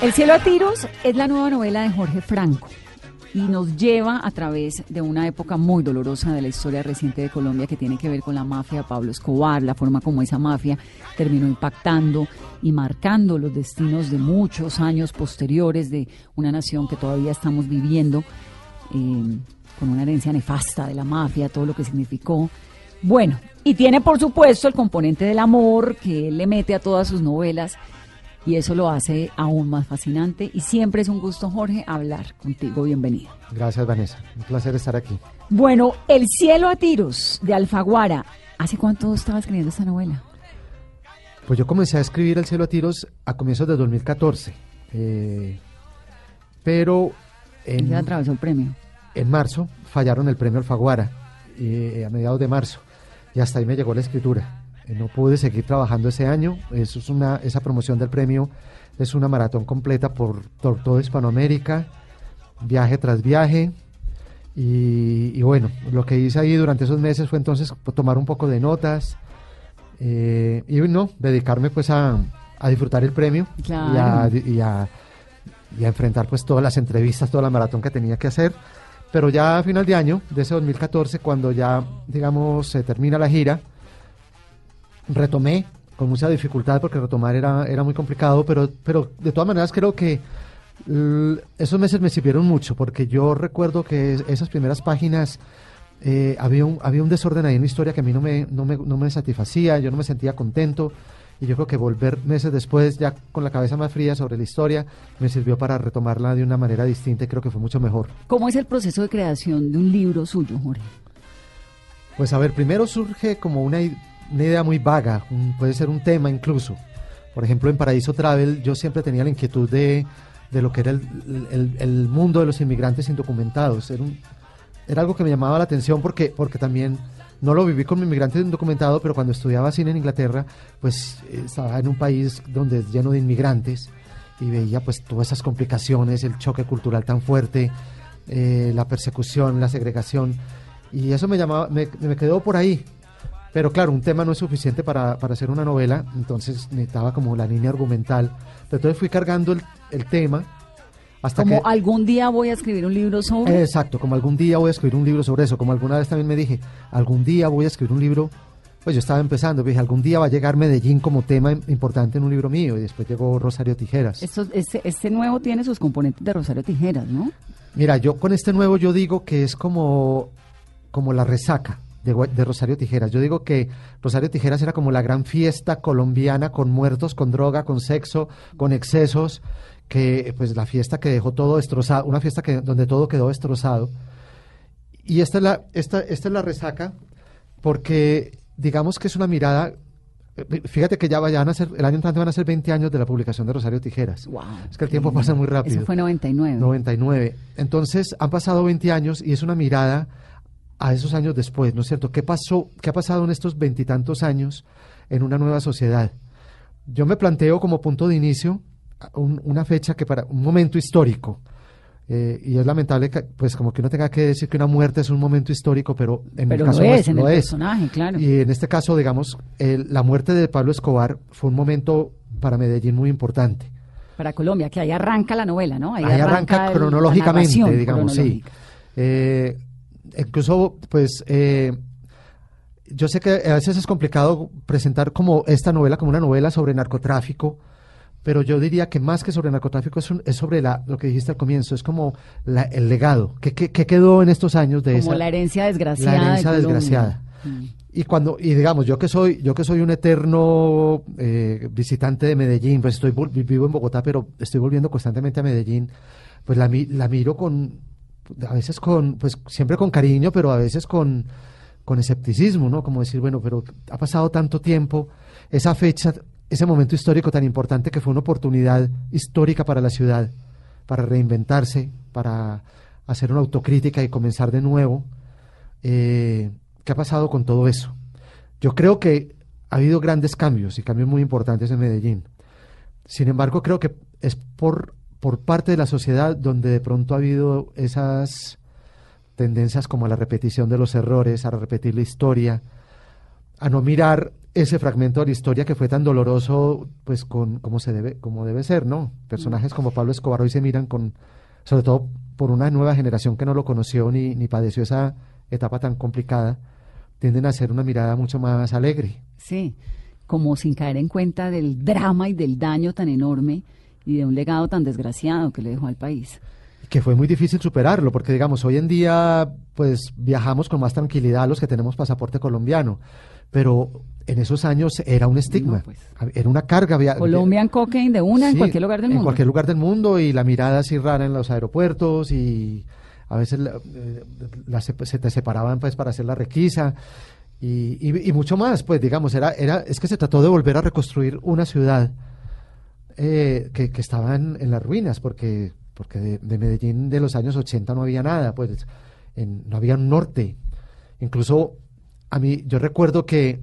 El cielo a tiros es la nueva novela de Jorge Franco y nos lleva a través de una época muy dolorosa de la historia reciente de Colombia que tiene que ver con la mafia Pablo Escobar, la forma como esa mafia terminó impactando y marcando los destinos de muchos años posteriores de una nación que todavía estamos viviendo eh, con una herencia nefasta de la mafia, todo lo que significó. Bueno, y tiene por supuesto el componente del amor que él le mete a todas sus novelas y eso lo hace aún más fascinante. Y siempre es un gusto, Jorge, hablar contigo. Bienvenido. Gracias, Vanessa. Un placer estar aquí. Bueno, El cielo a tiros de Alfaguara. ¿Hace cuánto estaba escribiendo esta novela? Pues yo comencé a escribir El cielo a tiros a comienzos de 2014. Eh, pero en, Ya atravesó el premio. en marzo fallaron el premio Alfaguara, eh, a mediados de marzo. Y hasta ahí me llegó la escritura. Eh, no pude seguir trabajando ese año. Eso es una, esa promoción del premio es una maratón completa por, por toda Hispanoamérica, viaje tras viaje. Y, y bueno, lo que hice ahí durante esos meses fue entonces tomar un poco de notas eh, y no, dedicarme pues a, a disfrutar el premio y, a, Claro. y, a, y a enfrentar pues todas las entrevistas, toda la maratón que tenía que hacer. Pero ya a final de año, de ese 2014, cuando ya, digamos, se termina la gira, retomé con mucha dificultad porque retomar era, era muy complicado, pero, pero de todas maneras creo que esos meses me sirvieron mucho porque yo recuerdo que es- esas primeras páginas eh, había, un, había un desorden ahí en la historia que a mí no me, no, me, no me satisfacía, yo no me sentía contento y yo creo que volver meses después ya con la cabeza más fría sobre la historia me sirvió para retomarla de una manera distinta y creo que fue mucho mejor. ¿Cómo es el proceso de creación de un libro suyo, Jorge? Pues a ver, primero surge como una, una idea muy vaga, un- puede ser un tema incluso. Por ejemplo, en Paraíso Travel yo siempre tenía la inquietud de, de lo que era el, el- el mundo de los inmigrantes indocumentados. Era, un- era algo que me llamaba la atención porque, porque también no lo viví como inmigrante indocumentado, pero cuando estudiaba cine en Inglaterra, pues eh, estaba en un país donde es lleno de inmigrantes y veía pues todas esas complicaciones, el choque cultural tan fuerte, eh, la persecución, la segregación. Y eso me llamaba, me, me quedó por ahí. Pero claro, un tema no es suficiente para, para hacer una novela, entonces necesitaba como la línea argumental. Pero entonces fui cargando el, el tema hasta Como que... algún día voy a escribir un libro sobre... Exacto, como algún día voy a escribir un libro sobre eso, como alguna vez también me dije, algún día voy a escribir un libro, pues yo estaba empezando, dije, algún día va a llegar Medellín como tema im- importante en un libro mío, y después llegó Rosario Tijeras. Esto- este, este nuevo tiene sus componentes de Rosario Tijeras, ¿no? Mira, yo con este nuevo yo digo que es como, como la resaca de, Rosario Tijeras. Yo digo que Rosario Tijeras era como la gran fiesta colombiana con muertos, con droga, con sexo, con excesos, que pues la fiesta que dejó todo destrozado, una fiesta que, donde todo quedó destrozado. Y esta es la, esta, esta es la resaca porque digamos que es una mirada eh, Fíjate que ya vayan a ser, el año entrante van a ser 20 años de la publicación de Rosario Tijeras. Wow. Es que el tiempo pasa muy rápido. Eso fue 99. 99. Entonces han pasado 20 años y es una mirada a esos años después, ¿no es cierto? ¿Qué pasó, qué ha pasado en estos veintitantos años en una nueva sociedad? Yo me planteo como punto de inicio un- una fecha que para un momento histórico. eh, y es lamentable que, pues, como que uno tenga que decir que una muerte es un momento histórico, pero en Pero mi caso lo no es, en el es. personaje, claro. Y en este caso, digamos, el- la muerte de Pablo Escobar fue un momento para Medellín muy importante. Para Colombia, que ahí arranca la novela, ¿no? Ahí arranca, el- cronológicamente, digamos, sí. cronológica. Eh, incluso, pues, eh, yo sé que a veces es complicado presentar como esta novela como una novela sobre narcotráfico, pero yo diría que más que sobre narcotráfico es, un- es sobre la, lo que dijiste al comienzo, es como la- el legado, ¿qué, qué quedó en estos años de Como esa... la herencia desgraciada. la herencia de desgraciada. Mm. Y cuando y digamos yo que soy yo que soy un eterno eh, visitante de Medellín, pues estoy vivo en Bogotá, pero estoy volviendo constantemente a Medellín, pues la la miro con a veces con pues siempre con cariño, pero a veces con con escepticismo, ¿no? Como decir, bueno, pero ha pasado tanto tiempo, esa fecha, ese momento histórico tan importante que fue una oportunidad histórica para la ciudad, para reinventarse, para hacer una autocrítica y comenzar de nuevo. Eh, ¿Qué ha pasado con todo eso? Yo creo que ha habido grandes cambios y cambios muy importantes en Medellín. Sin embargo, creo que es por, por parte de la sociedad donde de pronto ha habido esas tendencias como a la repetición de los errores, a repetir la historia, a no mirar ese fragmento de la historia que fue tan doloroso, pues con como se debe, como debe ser, ¿no? Personajes como Pablo Escobar hoy se miran con, sobre todo por una nueva generación que no lo conoció ni, ni padeció esa etapa tan complicada, tienden a hacer una mirada mucho más alegre. Sí, como sin caer en cuenta del drama y del daño tan enorme y de un legado tan desgraciado que le dejó al país. que fue muy difícil superarlo, porque digamos, hoy en día pues viajamos con más tranquilidad los que tenemos pasaporte colombiano, pero en esos años era un estigma, No, pues. era una carga. Colombian cocaine de una en Sí, cualquier lugar del En mundo. cualquier lugar del mundo y la mirada así rara en los aeropuertos y a veces la- eh, la se, se te separaban pues para hacer la requisa y, y- y mucho más, pues digamos, era, era, es que se trató de volver a reconstruir una ciudad eh, que, que estaba en, las ruinas, porque, porque de, de Medellín de los años 80 no había nada, pues no había un norte. Incluso a mí, yo recuerdo que,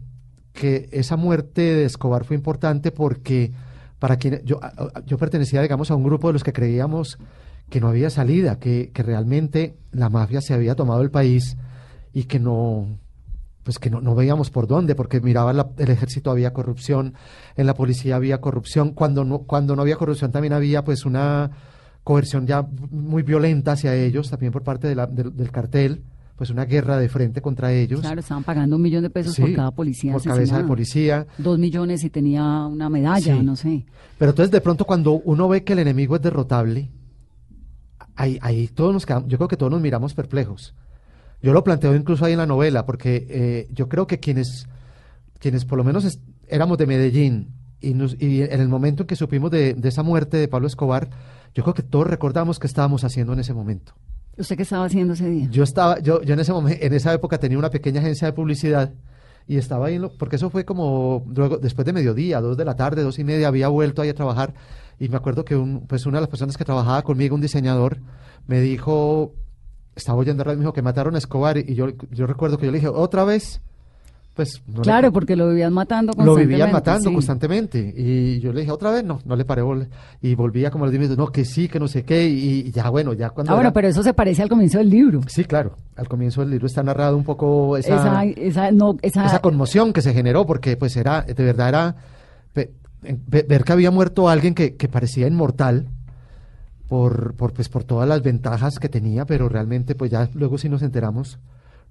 que esa muerte de Escobar fue importante porque para quien yo, yo pertenecía, digamos, a un grupo de los que creíamos que no había salida, que, que realmente la mafia se había tomado el país y que no, pues que no, no veíamos por dónde, porque miraba la- el ejército había corrupción, en la policía había corrupción, cuando no, cuando no había corrupción también había pues una coerción ya muy violenta hacia ellos, también por parte de la- del- del cartel, pues una guerra de frente contra ellos. Claro, estaban pagando un millón de pesos Sí, por cada policía por cabeza de policía. Dos millones y tenía una medalla, Sí. no sé. Pero entonces de pronto cuando uno ve que el enemigo es derrotable, ahí, ahí todos nos quedamos, yo creo que todos nos miramos perplejos. Yo lo planteo incluso ahí en la novela, porque eh, yo creo que quienes, quienes por lo menos éramos de Medellín y, nos- y en el momento en que supimos de, de esa muerte de Pablo Escobar, yo creo que todos recordamos qué estábamos haciendo en ese momento. ¿Usted qué estaba haciendo ese día? Yo estaba, yo, yo en ese momento, en esa época tenía una pequeña agencia de publicidad y estaba ahí, en lo- porque eso fue como luego, después de mediodía, dos de la tarde, dos y media, había vuelto ahí a trabajar y me acuerdo que un, pues una de las personas que trabajaba conmigo, un diseñador, me dijo, estaba oyendo radio, me dijo que mataron a Escobar y yo, yo recuerdo que yo le dije, otra vez, pues no le- Claro, porque lo vivían matando lo constantemente. vivían matando sí. constantemente. Y yo le dije, otra vez, no, no le paré. Y volvía como los minutos, no, que sí, que no sé qué. Y, y ya, bueno, ya cuando. Ah, bueno, era- pero eso se parece al comienzo del libro. Sí, claro. Al comienzo del libro está narrado un poco esa, Esa, esa, no, esa, esa conmoción que se generó, porque pues era, de verdad era ver que había muerto alguien que, que parecía inmortal por, por, pues, por todas las ventajas que tenía, pero realmente pues ya luego sí nos enteramos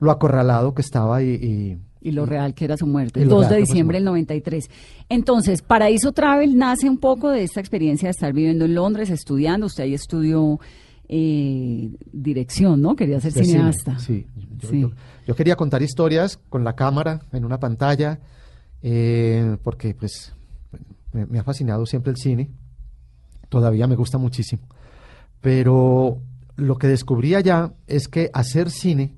lo acorralado que estaba y... y- y lo real que era su muerte, el lo 2 real de diciembre del muerte. 93. Entonces, Paraíso Travel nace un poco de esta experiencia de estar viviendo en Londres, estudiando. Usted ahí estudió eh, dirección, ¿no? Quería ser cineasta. Sí, yo, Sí. yo- yo quería contar historias con la cámara en una pantalla, eh, porque pues me, me ha fascinado siempre el cine, todavía me gusta muchísimo, pero lo que descubrí allá es que hacer cine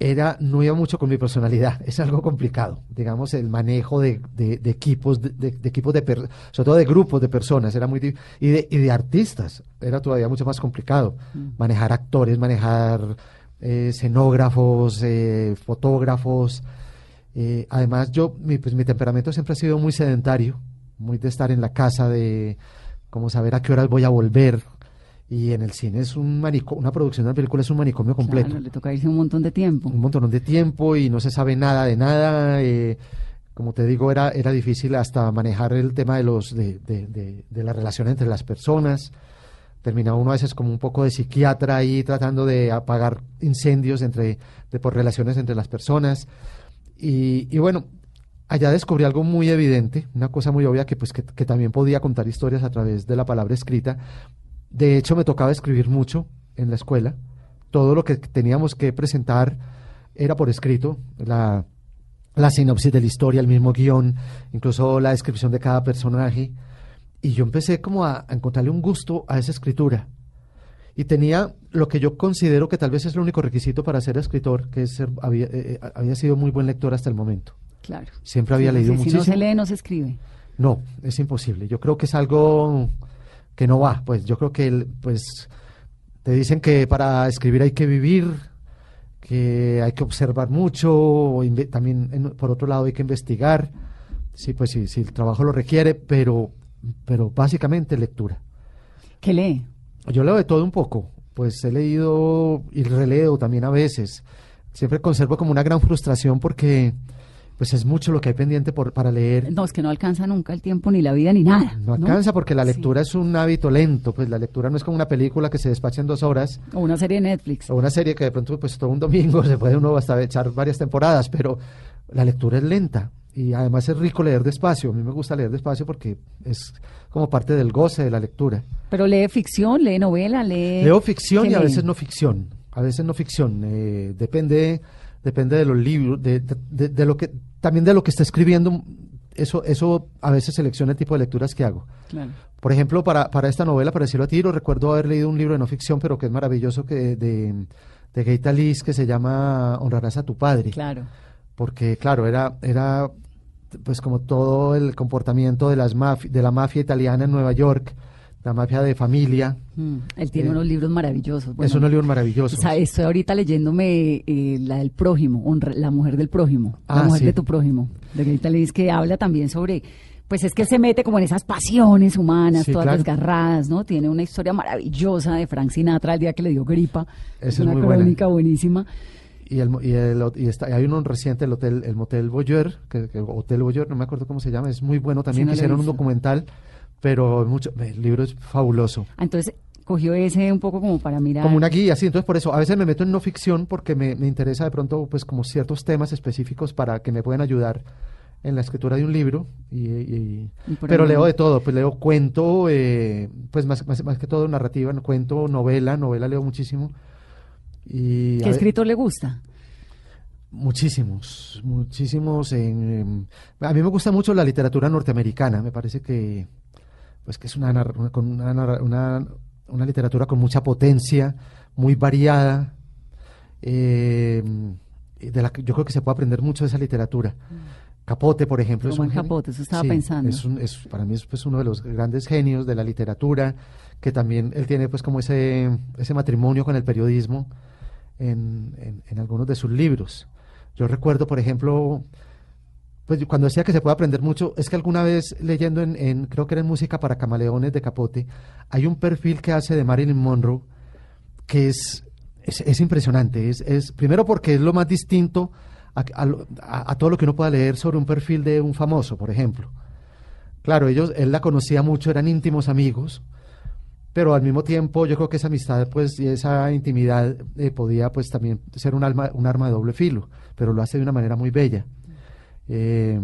era no iba mucho con mi personalidad, es algo complicado, digamos, el manejo de, de- de equipos, de, equipos de per- sobre todo de grupos de personas, era muy y de, y de artistas, era todavía mucho más complicado, manejar actores, manejar eh, escenógrafos, eh, fotógrafos. Eh, además, yo, mi, pues mi temperamento siempre ha sido muy sedentario, muy de estar en la casa, de como saber a qué horas voy a volver. Y en el cine es un manico, una producción de una película es un manicomio completo. Claro, le toca irse un montón de tiempo. Un montón de tiempo y no se sabe nada de nada. eh, como te digo, era, era difícil hasta manejar el tema de los de, de, de- de la relación entre las personas. Terminaba uno a veces como un poco de psiquiatra ahí tratando de apagar incendios entre, de, por relaciones entre las personas. Y, y bueno, allá descubrí algo muy evidente, una cosa muy obvia que pues que, que también podía contar historias a través de la palabra escrita. De hecho, me tocaba escribir mucho en la escuela. Todo lo que teníamos que presentar era por escrito. La, la sinopsis de la historia, el mismo guion, incluso la descripción de cada personaje. Y yo empecé como a, a encontrarle un gusto a esa escritura. Y tenía lo que yo considero que tal vez es el único requisito para ser escritor, que es ser- había, eh, eh, había sido muy buen lector hasta el momento. Claro. Siempre había Sí, leído sí, muchísimo. Si no se lee, no se escribe. No, es imposible. Yo creo que es algo que no va. Pues yo creo que pues te dicen que para escribir hay que vivir, que hay que observar mucho, o también en- por otro lado hay que investigar. Sí, pues sí, sí, el trabajo lo requiere, pero, pero básicamente lectura. ¿Qué lee? Yo leo de todo un poco, pues he leído y releo también a veces. Siempre conservo como una gran frustración porque pues es mucho lo que hay pendiente por, para leer. No, es que no alcanza nunca el tiempo, ni la vida, ni nada. No alcanza porque la Sí. lectura es un hábito lento, pues la lectura no es como una película que se despacha en dos horas O una serie de Netflix. o una serie que de pronto pues todo un domingo se puede uno hasta echar varias temporadas, pero la lectura es lenta y además es rico leer despacio. A mí me gusta leer despacio porque es como parte del goce de la lectura. Pero lee ficción, lee novela, lee... Leo ficción ¿Qué y a veces no ficción, a veces no ficción, eh, depende depende de los libros, de, de- de- de lo que también de lo que está escribiendo. Eso eso a veces selecciona el tipo de lecturas que hago. Claro. Por ejemplo, para, para esta novela, para decirlo a tiro, recuerdo haber leído un libro de no ficción, pero que es maravilloso, que de, de Gaita Liz, que se llama Honrarás a tu padre. Claro. Porque, claro, era, era pues como todo el comportamiento de, las de la mafia italiana en Nueva York, la mafia de familia. Mm, Él tiene Eh, unos libros maravillosos. es Bueno, unos libros maravillosos. o sea, estoy ahorita leyéndome eh, la del prójimo, honra- la mujer del prójimo, la Ah, mujer sí. de tu prójimo, de Greta Lewis, que habla también sobre, pues es que se mete como en esas pasiones humanas, Sí, todas claro. desgarradas, ¿no? Tiene una historia maravillosa de Frank Sinatra el día que le dio gripa. Esa es una muy buena. crónica buenísima. Y, el, y, el, y está, hay uno reciente, el hotel, el Motel Boyer, que, que- Hotel Boyer, no me acuerdo cómo se llama, es muy bueno también. no Hicieron un documental, pero mucho, el libro es fabuloso. Ah, Entonces cogió ese un poco como para mirar. como una guía, sí. Entonces, por eso, a veces me meto en no ficción porque me, me interesa de pronto, pues, como ciertos temas específicos para que me puedan ayudar en la escritura de un libro. Y, y- Y pero leo de todo, pues leo cuento, eh, pues más, más, más que todo narrativa, cuento, novela, novela leo muchísimo. Y ¿Qué escritor le gusta? Muchísimos, muchísimos. En, a mí me gusta mucho la literatura norteamericana. Me parece que, pues, que es una, una, una, una, literatura con mucha potencia, muy variada. eh, de la yo creo que se puede aprender mucho de esa literatura. Capote, por ejemplo, es Truman un Capote, eso estaba Sí, pensando. es un- es- para mí es pues, uno de los grandes genios de la literatura, que también él tiene pues como ese, ese matrimonio con el periodismo en, en- en algunos de sus libros. Yo recuerdo, por ejemplo, pues cuando decía que se puede aprender mucho, es que alguna vez leyendo en, creo que era en Música para Camaleones de Capote, hay un perfil que hace de Marilyn Monroe que es, es, es impresionante. Es, es, primero porque es lo más distinto a todo lo que uno pueda leer sobre un perfil de un famoso, por ejemplo. Claro, ellos, él la conocía mucho, eran íntimos amigos, pero al mismo tiempo yo creo que esa amistad pues y esa intimidad eh, podía pues también ser un, alma, un arma de doble filo, pero lo hace de una manera muy bella. Eh,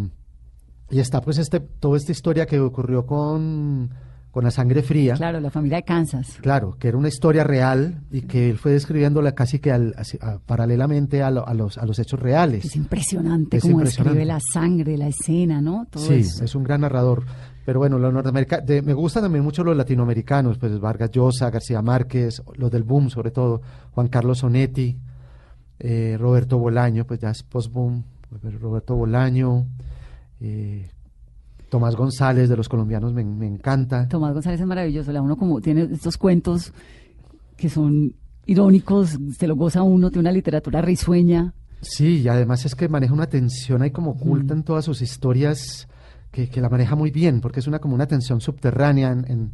y está pues este, toda esta historia que ocurrió con, con la sangre fría. Claro, la familia de Kansas. Claro, que era una historia real y que él fue describiéndola casi que al- a- paralelamente a, lo- a los, a los hechos reales. Es impresionante Es cómo describe la sangre, la escena, ¿no? Todo Sí, eso. es un gran narrador. Pero bueno, los norteamericanos, me gustan también mucho los latinoamericanos, pues Vargas Llosa, García Márquez, los del boom sobre todo, Juan Carlos Sonetti, eh, Roberto Bolaño, pues ya es post-boom, Roberto Bolaño, eh, Tomás González de los colombianos me, me encanta. Tomás González es maravilloso, la uno como tiene estos cuentos que son irónicos, se lo goza uno, de una literatura risueña. Sí, y además es que maneja una tensión ahí como oculta en todas sus historias que, que la maneja muy bien, porque es una como una tensión subterránea en, en,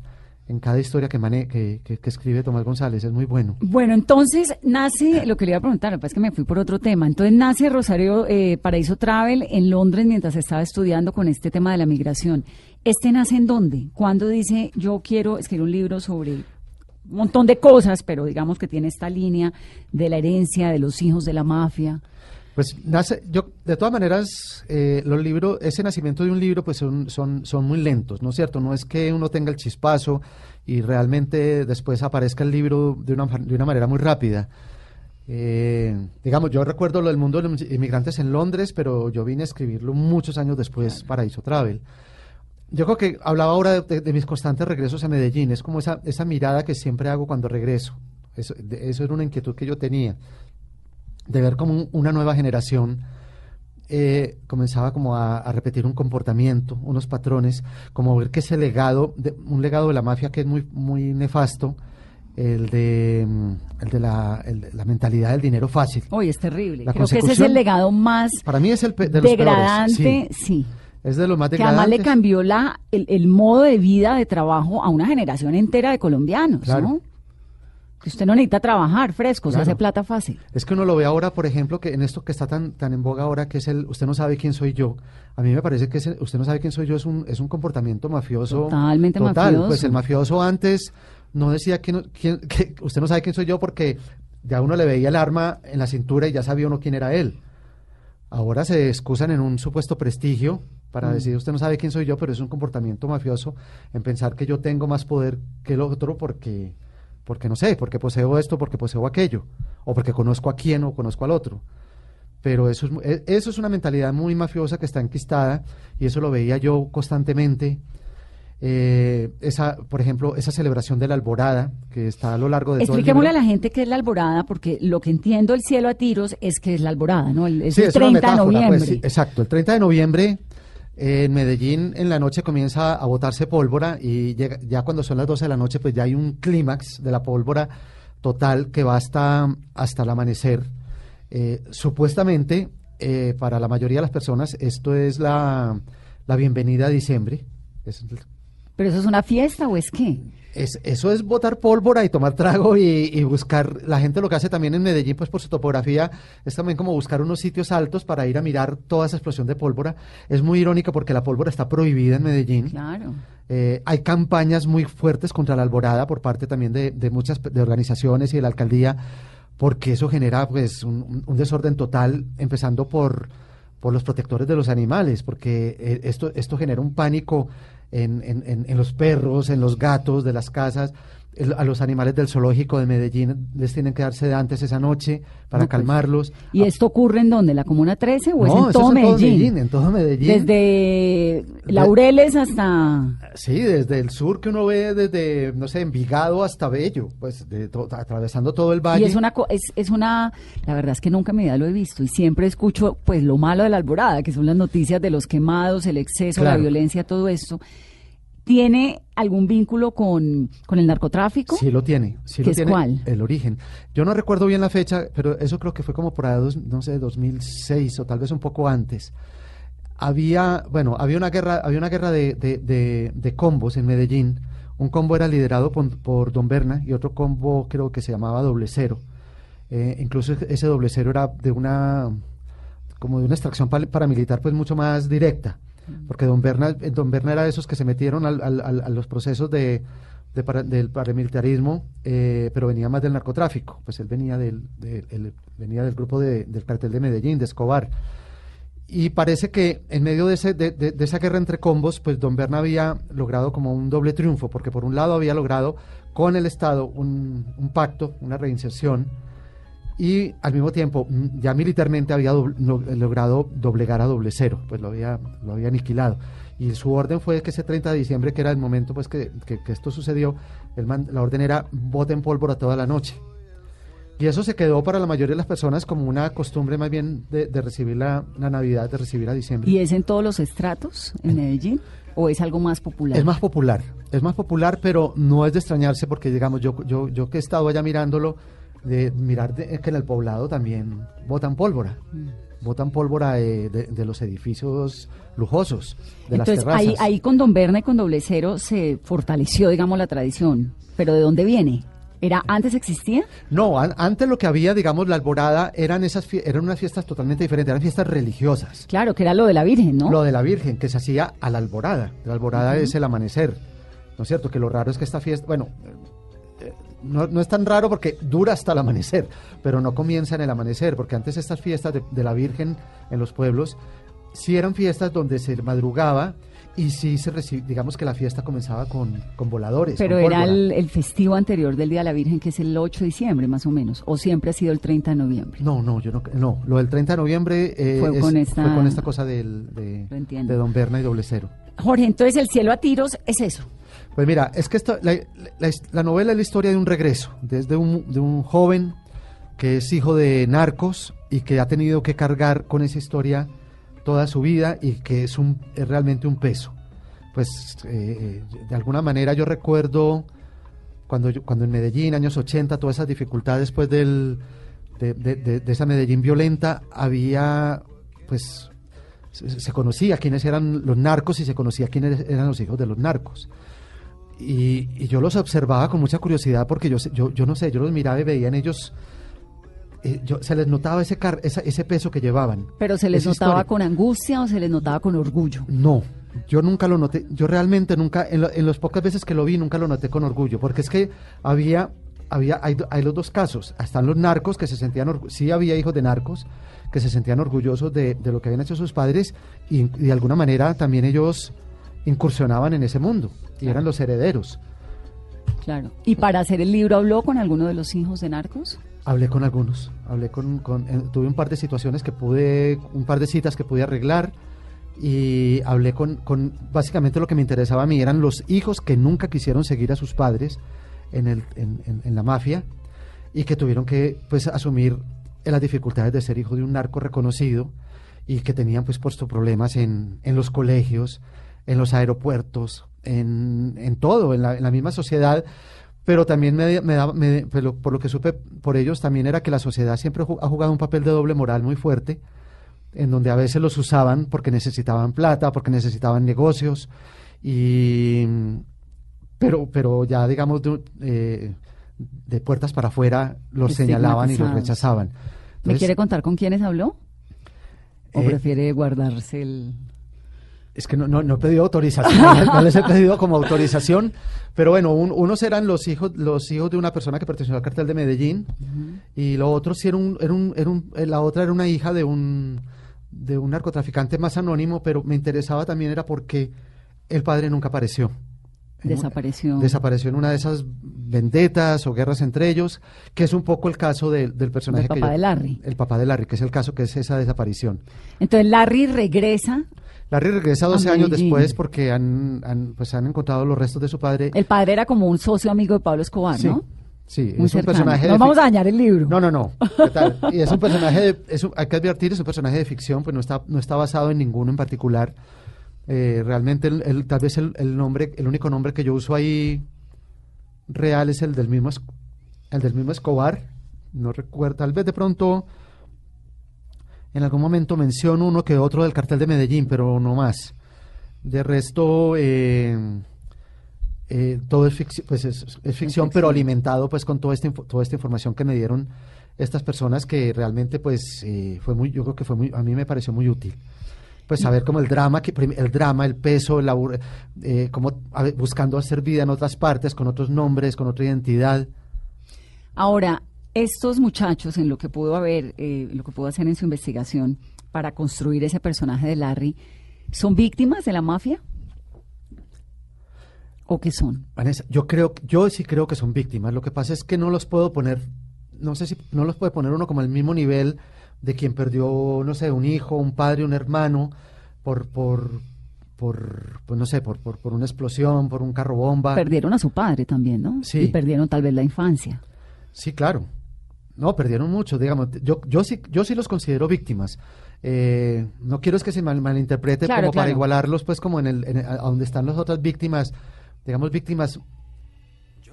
en cada historia que, mane que, que, escribe Tomás González, es muy bueno. Bueno, entonces nace, lo que le iba a preguntar, es que me fui por otro tema. Entonces nace Rosario eh, Paraíso Travel en Londres mientras estaba estudiando con este tema de la migración. ¿Este nace en dónde? ¿Cuándo dice yo quiero escribir un libro sobre un montón de cosas, pero digamos que tiene esta línea de la herencia, de los hijos de la mafia? Pues nace, yo, de todas maneras, eh, los libros, ese nacimiento de un libro, pues son, son, son muy lentos, ¿no es cierto? No es que uno tenga el chispazo y realmente después aparezca el libro de una, de una manera muy rápida. Eh, digamos, yo recuerdo lo del mundo de los inmigrantes en Londres, pero yo vine a escribirlo muchos años después para Iso Travel. Yo creo que hablaba ahora de, de- mis constantes regresos a Medellín, es como esa, esa mirada que siempre hago cuando regreso. Eso, de- eso era una inquietud que yo tenía, de ver como un- una nueva generación eh, comenzaba como a, a repetir un comportamiento, unos patrones, como ver que ese legado, de- un legado de la mafia que es muy, muy nefasto, el de, mm, el de la, el de la mentalidad del dinero fácil. Hoy es terrible. La Creo que ese es el legado más Para mí es el pe- de los degradante, peores, sí. sí. Es de los más Que además le cambió la, el, el modo de vida, de trabajo a una generación entera de colombianos, Claro. ¿no? Usted no necesita trabajar fresco, se hace plata fácil. Es que uno lo ve ahora, por ejemplo, que en esto que está tan, tan en boga ahora, que es el usted no sabe quién soy yo. A mí me parece que ese, usted no sabe quién soy yo es un, es un comportamiento mafioso. Totalmente total. mafioso. Pues el mafioso antes no decía que, no- quién- que usted no sabe quién soy yo porque ya uno le veía el arma en la cintura y ya sabía uno quién era él. Ahora se excusan en un supuesto prestigio para decir usted no sabe quién soy yo, pero es un comportamiento mafioso en pensar que yo tengo más poder que el otro porque, porque no sé, porque poseo esto, porque poseo aquello, o porque conozco a quién o conozco al otro. Pero eso es, e- eso es una mentalidad muy mafiosa que está enquistada y eso lo veía yo constantemente. Eh, esa, por ejemplo, esa celebración de la alborada que está a lo largo de todo el Expliquémosle a la gente qué es la alborada, porque lo que entiendo el cielo a tiros es que es la alborada, ¿no? El, es Sí, el es una 30 de metáfora, noviembre. pues, sí, exacto, el 30 de noviembre en Medellín en la noche comienza a botarse pólvora y llega- ya cuando son las 12 de la noche pues ya hay un clímax de la pólvora total que va hasta, hasta el amanecer. Eh, supuestamente eh, para la mayoría de las personas esto es la, la bienvenida a diciembre. ¿Pero eso es una fiesta o es qué? Es, eso es botar pólvora y tomar trago y, y buscar, la gente lo que hace también en Medellín, pues por su topografía, es también como buscar unos sitios altos para ir a mirar toda esa explosión de pólvora. Es muy irónico porque la pólvora está prohibida en Medellín. Claro. Eh, hay campañas muy fuertes contra la alborada por parte también de, de muchas de organizaciones y de la alcaldía, porque eso genera pues un desorden total, empezando por, por los protectores de los animales, porque eh, esto, esto genera un pánico en, en- en- los perros, en los gatos de las casas. El- a los animales del zoológico de Medellín les tienen que dar sedantes esa noche para No, pues, calmarlos. ¿Y esto ocurre en dónde? ¿La Comuna 13 o es No, en todo es en todo Medellín? Medellín, en todo Medellín. Desde Laureles hasta... Sí, desde el sur que uno ve desde, no sé, Envigado hasta Bello, pues de to- atravesando todo el valle. Y es una, es, es una, la verdad es que nunca en mi vida lo he visto y siempre escucho pues lo malo de la alborada, que son las noticias de los quemados, el exceso, la violencia, todo esto. ¿Tiene algún vínculo con, con el narcotráfico? Sí lo tiene, sí ¿Qué lo es tiene cuál? el origen. Yo no recuerdo bien la fecha, pero eso creo que fue como por ahí, dos- no sé, 2006 o tal vez un poco antes. Había, bueno, había una guerra, había una guerra de, de, de- de combos en Medellín. Un combo era liderado por, por Don Berna y otro combo creo que se llamaba Doble Cero. Eh, incluso ese Doble Cero era de una, como de una extracción paramilitar pues mucho más directa. Porque Don Berna, eh, Don Berna era de esos que se metieron al- al- al- a los procesos de, de para- del paramilitarismo, eh, pero venía más del narcotráfico. Pues él venía del, de- él venía del grupo de- del cartel de Medellín, de Escobar. Y parece que en medio de, ese, de, esa guerra entre combos, pues Don Berna había logrado como un doble triunfo, porque por un lado había logrado con el Estado un, un pacto, una reinserción, y al mismo tiempo mm, ya militarmente había doble- lo- logrado doblegar a doble cero, pues lo había, lo había aniquilado. Y su orden fue que ese 30 de diciembre, que era el momento pues que, que- que esto sucedió, el man- la orden era boten pólvora toda la noche. Y eso se quedó para la mayoría de las personas como una costumbre más bien de, de recibir la, la Navidad, de recibir a diciembre. ¿Y es en todos los estratos en Medellín? ¿O es algo más popular? Es más popular, es más popular, pero no es de extrañarse porque, digamos, yo, yo, yo que he estado allá mirándolo, de mirar de- que en el poblado también botan pólvora. Botan pólvora de, de los edificios lujosos, de Entonces, las terrazas. ahí con Don Berna y con Doble Cero se fortaleció, digamos, la tradición. ¿Pero de dónde viene? ¿Era antes existía? No, an- antes lo que había, digamos, la alborada eran esas eran unas fiestas totalmente diferentes, eran fiestas religiosas. Claro, que era lo de la Virgen, ¿no? Lo de la Virgen, que se hacía a la alborada. La alborada es el amanecer. ¿No es cierto? Que lo raro es que esta fiesta, bueno, no, no es tan raro porque dura hasta el amanecer, pero no comienza en el amanecer, porque antes estas fiestas de, de la Virgen en los pueblos, sí eran fiestas donde se madrugaba y sí se reci- digamos que la fiesta comenzaba con, con voladores. Pero con era el, el festivo anterior del Día de la Virgen, que es el 8 de diciembre, más o menos. ¿O siempre ha sido el 30 de noviembre? No, no, yo no, no. Lo del 30 de noviembre eh, Fue es- con esta- fue con esta cosa del, de, de Don Berna y Doble Cero. Jorge, entonces el cielo a tiros es eso. Pues mira, es que esto, la, la- la novela es la historia de un regreso, desde un, de un joven que es hijo de narcos y que ha tenido que cargar con esa historia toda su vida y que es, un, es realmente un peso. Pues eh, de alguna manera yo recuerdo cuando, yo- cuando en Medellín, años 80, todas esas dificultades después del, de, de- de- de esa Medellín violenta, había, pues, se, se conocía quiénes eran los narcos y se conocía quiénes eran los hijos de los narcos. Y, y yo los observaba con mucha curiosidad porque yo, yo, yo no sé, yo los miraba y veía en ellos, eh, yo, se les notaba ese, car- esa- ese peso que llevaban. Pero se les notaba historia. con angustia o se les notaba con orgullo. No, yo nunca lo noté, yo realmente nunca, en, lo- en las pocas veces que lo vi, nunca lo noté con orgullo, porque es que había, había, hay, hay los dos casos, están los narcos que se sentían, sí había hijos de narcos que se sentían orgullosos de, de lo que habían hecho sus padres y, y de alguna manera también ellos incursionaban en ese mundo y eran los herederos. Claro. ¿Y para hacer el libro habló con alguno de los hijos de narcos? Hablé con algunos, hablé con, con- eh, tuve un par de situaciones que pude, un par de citas que pude arreglar y hablé con, con, básicamente lo que me interesaba a mí eran los hijos que nunca quisieron seguir a sus padres en, el, en, en- en la mafia y que tuvieron que pues asumir las dificultades de ser hijo de un narco reconocido y que tenían pues puesto problemas en, en los colegios, en los aeropuertos, en, en todo, en la, en la misma sociedad. Pero también me, me me- pues, por lo que supe por ellos también era que la sociedad siempre ha jugado un papel de doble moral muy fuerte, en donde a veces los usaban porque necesitaban plata, porque necesitaban negocios, y pero, pero ya digamos de, eh, de puertas para afuera los señalaban y los rechazaban. ¿Me quiere contar con quiénes habló? ¿O Eh, prefiere guardarse el...? Es que no, no, no he pedido autorización, no les- no les he pedido como autorización, pero bueno, un- unos eran los hijos, los hijos de una persona que perteneció al cartel de Medellín y lo otro sí era un, era un, era un- eh, la otra era una hija de un, de un narcotraficante más anónimo, pero me interesaba también era porque el padre nunca apareció. En un- Desapareció. Desapareció en una de esas vendetas o guerras entre ellos, que es un poco el caso del- del personaje que papá yo- de Larry. El papá de Larry, que es el caso que es esa desaparición. Entonces Larry regresa. Larry regresa A 12 años después porque han, han, pues han encontrado los restos de su padre. El padre era como un socio amigo de Pablo Escobar, sí, ¿no? sí, Muy es un personaje No de vamos a dañar el libro. No, no, no. ¿Qué tal? Y es un personaje, de- es un- hay que advertir, es un personaje de ficción, pues no está, no está basado en ninguno en particular. Eh, realmente, el, el- tal vez el, el nombre, el único nombre que yo uso ahí real es el del mismo, el del mismo Escobar. No recuerdo, tal vez de pronto en algún momento menciono uno que otro del cartel de Medellín, pero no más. De resto, eh, eh, todo es, ficci- pues es, es ficción, pero ficción. alimentado pues con toda esta, toda esta información que me dieron estas personas que realmente pues eh, fue muy, yo creo que fue muy, a mí me pareció muy útil. Pues saber como el drama, que, el drama, el peso, el labor- eh, como a ver, buscando hacer vida en otras partes, con otros nombres, con otra identidad. Ahora, estos muchachos, en lo que pudo haber, eh, lo que pudo hacer en su investigación para construir ese personaje de Larry, ¿son víctimas de la mafia? ¿O qué son? Vanessa, yo creo, yo sí creo que son víctimas. Lo que pasa es que no los puedo poner, no sé si no los puede poner uno como al mismo nivel de quien perdió, no sé, un hijo, un padre, un hermano, por, por, por, pues no sé, por, por, por una explosión, por un carro bomba. Perdieron a su padre también, ¿no? Sí. Y perdieron tal vez la infancia. Sí, claro. No, perdieron mucho, digamos. Yo, yo sí, yo sí los considero víctimas. Eh, no quiero es que se mal- malinterprete Claro, como para igualarlos, pues como en el, en el- a donde están las otras víctimas, digamos víctimas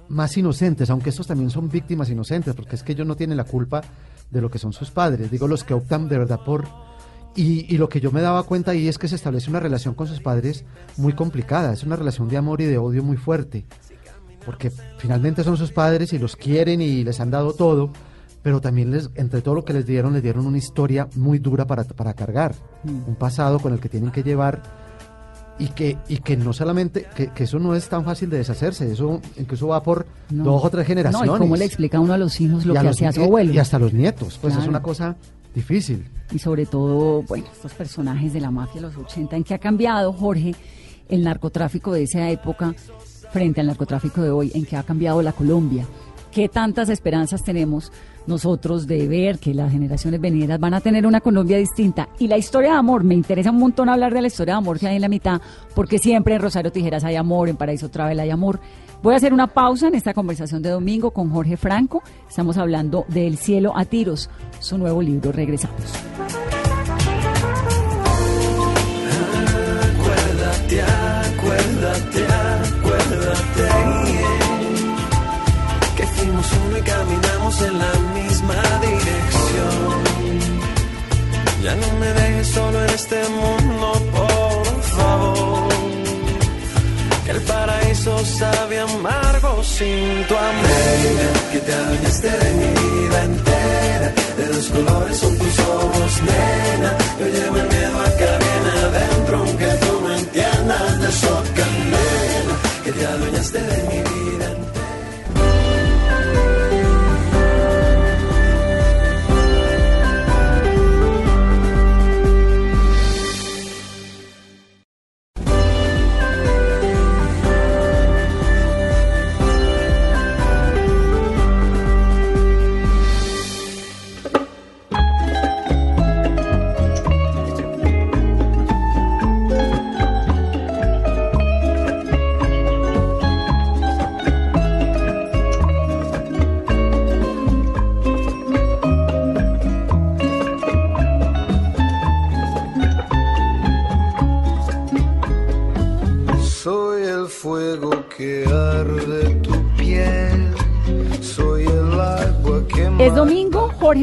más inocentes, aunque estos también son víctimas inocentes, porque es que ellos no tienen la culpa de lo que son sus padres, digo los que optan de verdad por... Y, y lo que yo me daba cuenta ahí es que se establece una relación con sus padres muy complicada, es una relación de amor y de odio muy fuerte, porque finalmente son sus padres y los quieren y les han dado todo, pero también les, entre todo lo que les dieron, les dieron una historia muy dura para, para cargar, un pasado con el que tienen que llevar y que, y que no solamente, que, que eso no es tan fácil de deshacerse, eso incluso va por No. dos o tres No, generaciones. ¿y cómo le explica uno a los hijos lo que hacía su abuelo? Y hasta los nietos, pues es una cosa difícil. y sobre todo, bueno, estos personajes de la mafia de los 80, ¿en qué ha cambiado, Jorge, el narcotráfico de esa época frente al narcotráfico de hoy? ¿En qué ha cambiado la Colombia? ¿Qué tantas esperanzas tenemos nosotros de ver que las generaciones venideras van a tener una Colombia distinta? Y la historia de amor, me interesa un montón hablar de la historia de amor que hay en la mitad, porque siempre en Rosario Tijeras hay amor, en Paraíso Travel hay amor. Voy a hacer una pausa en esta conversación de domingo con Jorge Franco. Estamos hablando del cielo a tiros, su nuevo libro. Regresamos. Acuérdate, acuérdate uno y caminamos en la misma dirección. Ya no me dejes solo en este mundo, por favor. Que el paraíso sabe amargo sin tu amor. que te adueñaste de mi vida entera. De dos colores son tus ojos, nena. Yo llevo el miedo a que viene adentro, aunque tú no entiendas de eso. Que te adueñaste de mi vida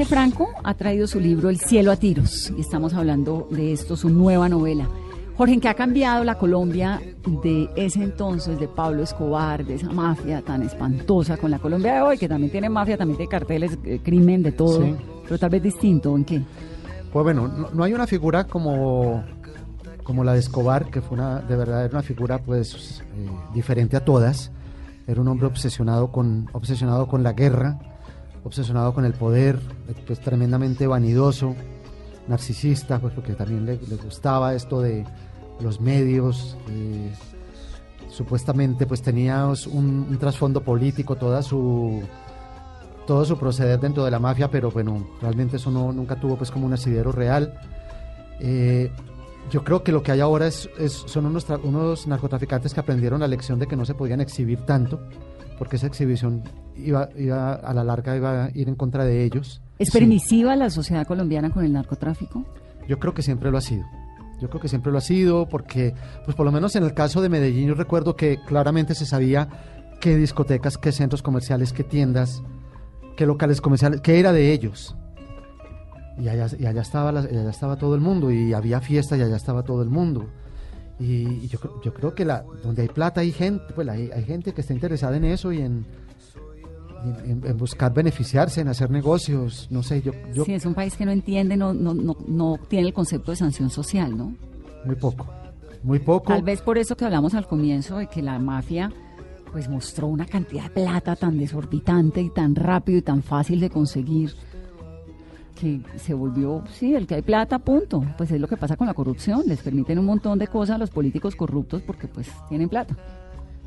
Franco ha traído su libro El cielo a tiros y estamos hablando de esto, su nueva novela. Jorge, ¿en qué ha cambiado la Colombia de ese entonces, de Pablo Escobar, de esa mafia tan espantosa con la Colombia de hoy, que también tiene mafia, también tiene carteles, eh, crimen, de todo, Sí. pero tal vez distinto, ¿en qué? Pues bueno, no, no hay una figura como, como la de Escobar, que fue una, de verdad era una figura pues eh, diferente a todas. Era un hombre obsesionado con, obsesionado con la guerra, obsesionado con el poder, pues tremendamente vanidoso, narcisista, pues porque también le, gustaba esto de los medios. eh, supuestamente pues tenía un, trasfondo político, toda su todo su proceder dentro de la mafia, pero bueno, realmente eso no, nunca tuvo pues como un asidero real. Eh, yo creo que lo que hay ahora es, es- son unos narcotraficantes que aprendieron la lección de que no se podían exhibir tanto, porque esa exhibición iba, iba a la larga iba a ir en contra de ellos. ¿Es Sí. permisiva la sociedad colombiana con el narcotráfico? Yo creo que siempre lo ha sido. Yo creo que siempre lo ha sido porque, pues por lo menos en el caso de Medellín, yo recuerdo que claramente se sabía qué discotecas, qué centros comerciales, qué tiendas, qué locales comerciales, qué era de ellos. Y allá, y allá, estaba, la- y allá estaba todo el mundo, y había fiestas y allá estaba todo el mundo. Y, y yo, yo creo que la, donde hay plata hay gente, pues hay, hay gente que está interesada en eso y en, en- en buscar beneficiarse, en hacer negocios, no sé, yo, yo Sí, es un país que no entiende, no, no, no, no tiene el concepto de sanción social, ¿no? muy poco, muy poco. Tal vez por eso que hablamos al comienzo de que la mafia pues mostró una cantidad de plata tan desorbitante y tan rápido y tan fácil de conseguir que se volvió, sí, el que hay plata, punto. Pues es lo que pasa con la corrupción, les permiten un montón de cosas a los políticos corruptos porque pues tienen plata.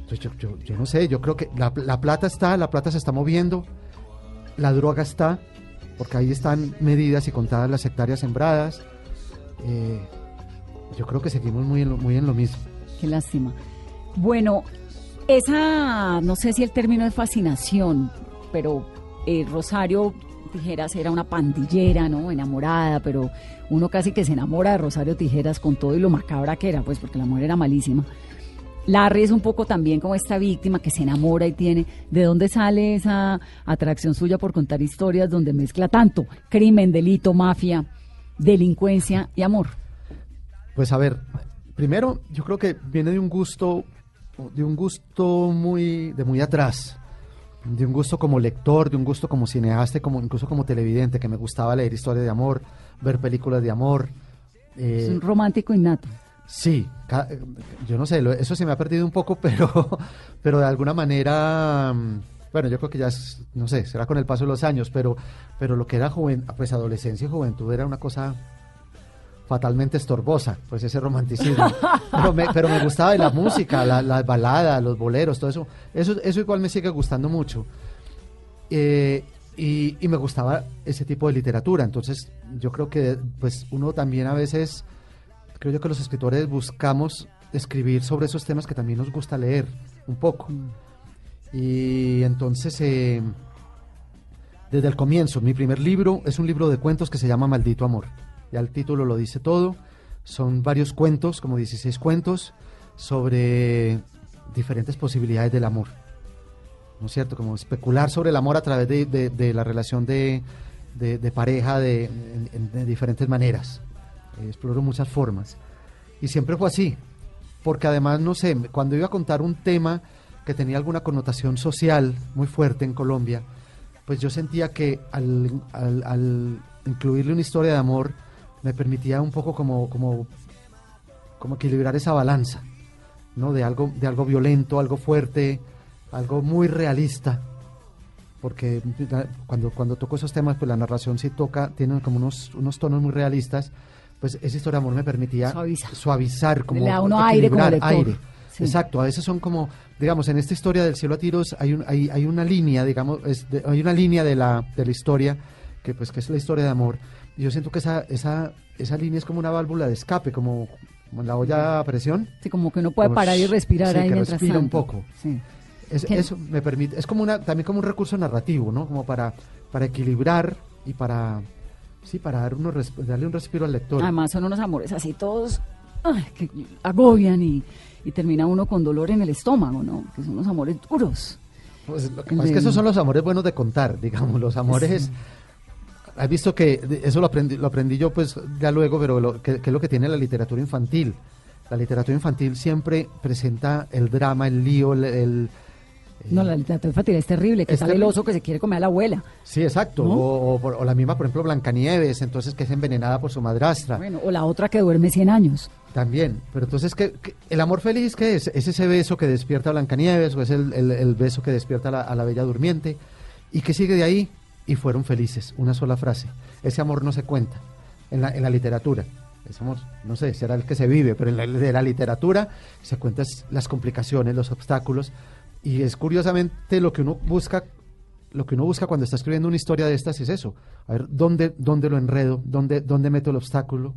Yo, yo, yo no sé, yo creo que la, la plata está, la plata se está moviendo, la droga está, porque ahí están medidas y contadas las hectáreas sembradas. Eh, yo creo que seguimos muy en lo, muy en lo mismo. Qué lástima. Bueno, esa, no sé si el término es fascinación, pero eh, Rosario Tijeras era una pandillera, ¿no? Enamorada, pero uno casi que se enamora de Rosario Tijeras con todo y lo macabra que era, pues porque la mujer era malísima. Larry es un poco también como esta víctima que se enamora y tiene. ¿De dónde sale esa atracción suya por contar historias donde mezcla tanto crimen, delito, mafia, delincuencia y amor? Pues a ver, primero yo creo que viene de un gusto, de un gusto muy, de muy atrás, de un gusto como lector, de un gusto como cineasta, como incluso como televidente, que me gustaba leer historias de amor, ver películas de amor. es un romántico innato. Sí, yo no sé, eso se me ha perdido un poco, pero, pero de alguna manera, mm, bueno, yo creo que ya, es, no sé, será con el paso de los años, pero, pero lo que era joven, pues adolescencia y juventud era una cosa fatalmente estorbosa, pues ese romanticismo. pero, me, pero me gustaba la música, la, la, balada, los boleros, todo eso. Eso, eso igual me sigue gustando mucho. Eh, y, y me gustaba ese tipo de literatura. Entonces, yo creo que pues uno también a veces creo yo que los escritores buscamos escribir sobre esos temas que también nos gusta leer un poco. Y entonces, eh, desde el comienzo, mi primer libro es un libro de cuentos que se llama Maldito Amor. Ya el título lo dice todo. Son varios cuentos, como 16 cuentos, sobre diferentes posibilidades del amor. ¿No es cierto? Como especular sobre el amor a través de, la relación de, pareja de, de diferentes maneras exploro muchas formas. Y siempre fue así, porque además, no sé, cuando iba a contar un tema que tenía alguna connotación social muy fuerte en Colombia, pues yo sentía que al, al, incluirle una historia de amor me permitía un poco como, como, como equilibrar esa balanza, ¿no? De algo, de algo violento, algo fuerte, algo muy realista, porque cuando, cuando toco esos temas, pues la narración sí toca, tiene como unos, unos tonos muy realistas, pues esa historia de amor me permitía suavizar, como Le da uno aire, como aire. Exacto, a veces son como, digamos, en esta historia del cielo a tiros hay, un, hay, hay una línea, digamos, hay una línea de la, de la historia que pues que es la historia de amor. Y yo siento que esa, esa, esa línea es como una válvula de escape, como, como la olla a presión. Sí, como que uno puede parar y respirar ahí mientras respira un poco. Sí. eso me permite, es como una, también como un recurso narrativo, ¿no? Como para, para equilibrar y para Sí, para dar darle un respiro al lector. Además son unos amores así todos que agobian y, termina uno con dolor en el estómago, ¿no? Que son unos amores duros. Pues lo que pasa es que esos son los amores buenos de contar, digamos, los amores... Has visto que eso lo aprendí, lo aprendí yo pues ya luego, pero lo, que, es lo que tiene la literatura infantil. La literatura infantil siempre presenta el drama, el lío, el no, la literatura infantil es terrible, que sale el oso que se quiere comer a la abuela. Sí, exacto. O, la misma, por ejemplo, Blancanieves, entonces que es envenenada por su madrastra. Bueno, o la otra que duerme 100 años. También, pero entonces, ¿qué, el amor feliz qué es? ¿Es ese beso que despierta a Blancanieves o es el, beso que despierta a la, bella durmiente? ¿Y qué sigue de ahí? Y fueron felices, una sola frase. Ese amor no se cuenta en la, en la literatura. Ese amor, no sé, será el que se vive, pero en la, de la literatura se cuentan las complicaciones, los obstáculos, y es curiosamente lo que uno busca, lo que uno busca cuando está escribiendo una historia de estas es eso. A ver, ¿dónde, dónde lo enredo? ¿Dónde, dónde meto el obstáculo?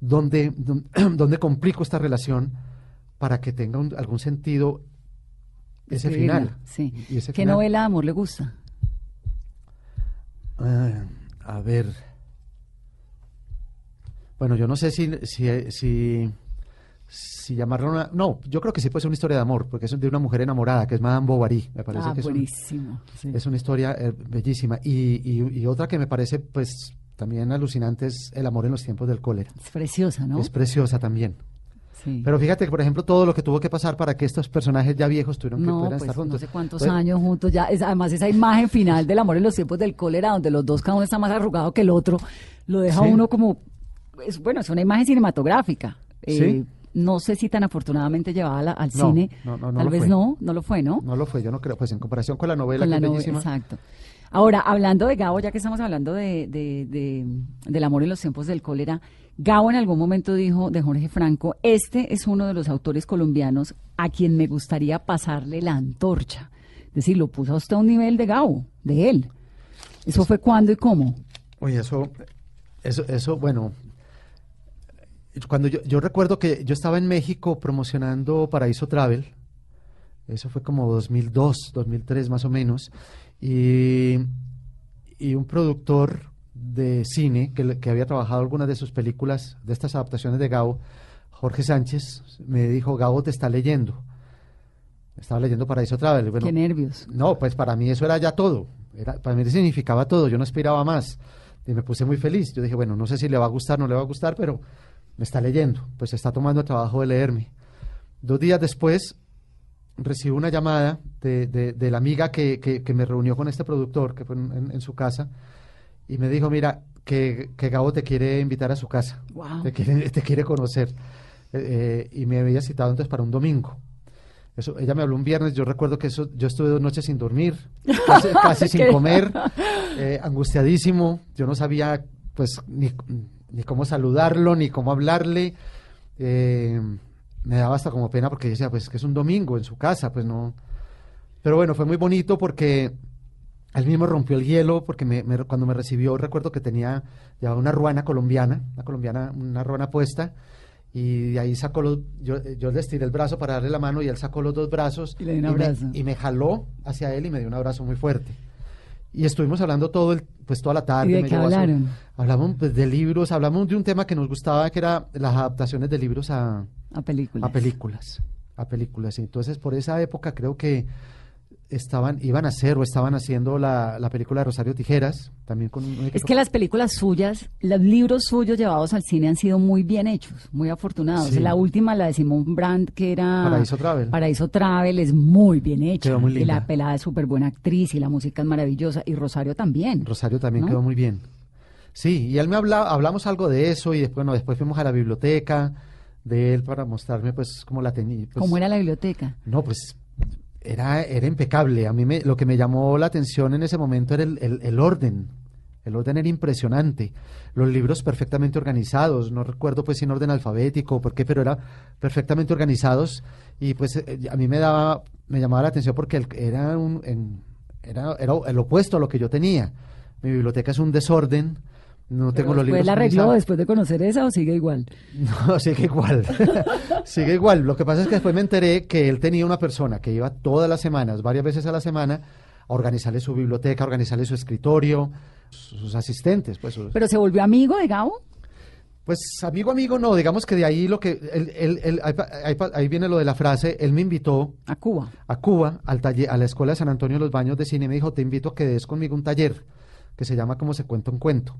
¿Dónde, dónde, complico esta relación para que tenga algún sentido ese final? Sí. ¿Qué novela de amor le gusta? Ah, a ver. Bueno, yo no sé si, si, si si llamarla una... No, yo creo que sí puede ser una historia de amor, porque es de una mujer enamorada, que es Madame Bovary, me parece ah, que es, buenísimo, es una historia eh, bellísima. Y, y, otra que me parece, pues, también alucinante es El amor en los tiempos del cólera. Es preciosa, ¿no? Es preciosa también. Sí. Pero fíjate que, por ejemplo, todo lo que tuvo que pasar para que estos personajes ya viejos tuvieron que pues, estar juntos. No sé cuántos años juntos ya. además, esa imagen final del amor en los tiempos del cólera, donde los dos, cada uno está más arrugado que el otro, lo deja uno como. Es, bueno, es una imagen cinematográfica. Eh, no sé si tan afortunadamente llevada al cine. Tal vez no, no lo fue, ¿no? No lo fue, yo no creo. Pues en comparación con la novela, que es Exacto. Ahora, hablando de Gabo, ya que estamos hablando de, de, del amor en los tiempos del cólera, Gabo en algún momento dijo de Jorge Franco, este es uno de los autores colombianos a quien me gustaría pasarle la antorcha. Es decir, lo puso a un nivel de Gabo, de él. ¿Eso fue cuándo y cómo? Oye, eso, eso, eso, bueno, cuando yo, yo recuerdo que yo estaba en México promocionando Paraíso Travel, eso fue como 2002, 2003 más o menos, y, y un productor de cine que, que, había trabajado algunas de sus películas, de estas adaptaciones de Gao, Jorge Sánchez, me dijo, Gabo te está leyendo. Estaba leyendo Paraíso Travel. Bueno, Qué nervios. no, pues para mí eso era ya todo. Era, para mí significaba todo. Yo no esperaba más. Y me puse muy feliz. Yo dije, bueno, no sé si le va a gustar, no le va a gustar, pero me está leyendo. Pues está tomando el trabajo de leerme. Dos días después recibo una llamada de, de- de la amiga que, que- que me reunió con este productor, que fue en su casa, y me dijo, mira, que, que Gabo te quiere invitar a su casa. Wow. Te quiere, te quiere conocer. Eh, eh, y me había citado entonces para un domingo. Eso, ella me habló un viernes, yo recuerdo que eso, yo estuve dos noches sin dormir, casi, casi sin comer, eh, angustiadísimo, yo no sabía pues ni, ni cómo saludarlo, ni cómo hablarle, eh, me daba hasta como pena porque decía, pues que es un domingo en su casa, pues no, pero bueno, fue muy bonito porque él mismo rompió el hielo, porque me- me- cuando me recibió recuerdo que tenía, llevaba una ruana colombiana, una colombiana, una ruana puesta, y de ahí sacó los, yo, yo le estiré el brazo para darle la mano y él sacó los dos brazos Y le dio un me- abrazo. y me jaló hacia él y me dio un abrazo muy fuerte. Y estuvimos hablando todo el, pues toda la tarde. ¿Y de me qué su- hablaron? hablamos pues, de libros, hablamos de un tema que nos gustaba, que era las adaptaciones de libros a, A películas. a películas, a películas. Y entonces por esa época creo que estaban, iban a hacer o estaban haciendo la, la película de Rosario Tijeras, también con un Es que las películas suyas, los libros suyos llevados al cine han sido muy bien hechos, muy afortunados. Sí. La última, la de Simón Brandt, que era Paraíso Travel. Paraíso Travel, es muy bien hecha. Quedó muy Y linda. la pelada es súper buena actriz y la música es maravillosa. Y Rosario también. Rosario también ¿no? quedó muy bien. Sí, y él me hablaba, hablamos algo de eso y después, bueno, después fuimos a la biblioteca de él para mostrarme pues cómo la tenía. pues, ¿Cómo era la biblioteca? No, pues era, era impecable. A mí me, lo que me llamó la atención en ese momento era el, el- orden. El orden era impresionante. Los libros perfectamente organizados. No recuerdo pues si en orden alfabético o por qué, pero era perfectamente organizados. Y pues eh, a mí me daba, me llamaba la atención porque era un, en- era, era el opuesto a lo que yo tenía. Mi biblioteca es un desorden. No tengo los libros ¿Después la arregló después de conocer esa o sigue igual? No, sigue igual. sigue igual. Lo que pasa es que después me enteré que él tenía una persona que iba todas las semanas, varias veces a la semana, a organizarle su biblioteca, a organizarle su escritorio, sus asistentes. Pues, sus- ¿Pero se volvió amigo de Gabo? pues amigo, amigo, no. Digamos que de ahí lo que. él- él- él- ahí, ahí viene lo de la frase. Él me invitó A Cuba. a Cuba, al taller, a la Escuela de San Antonio de los Baños de Cine, me dijo, te invito a que des conmigo un taller que se llama Como se cuenta un cuento.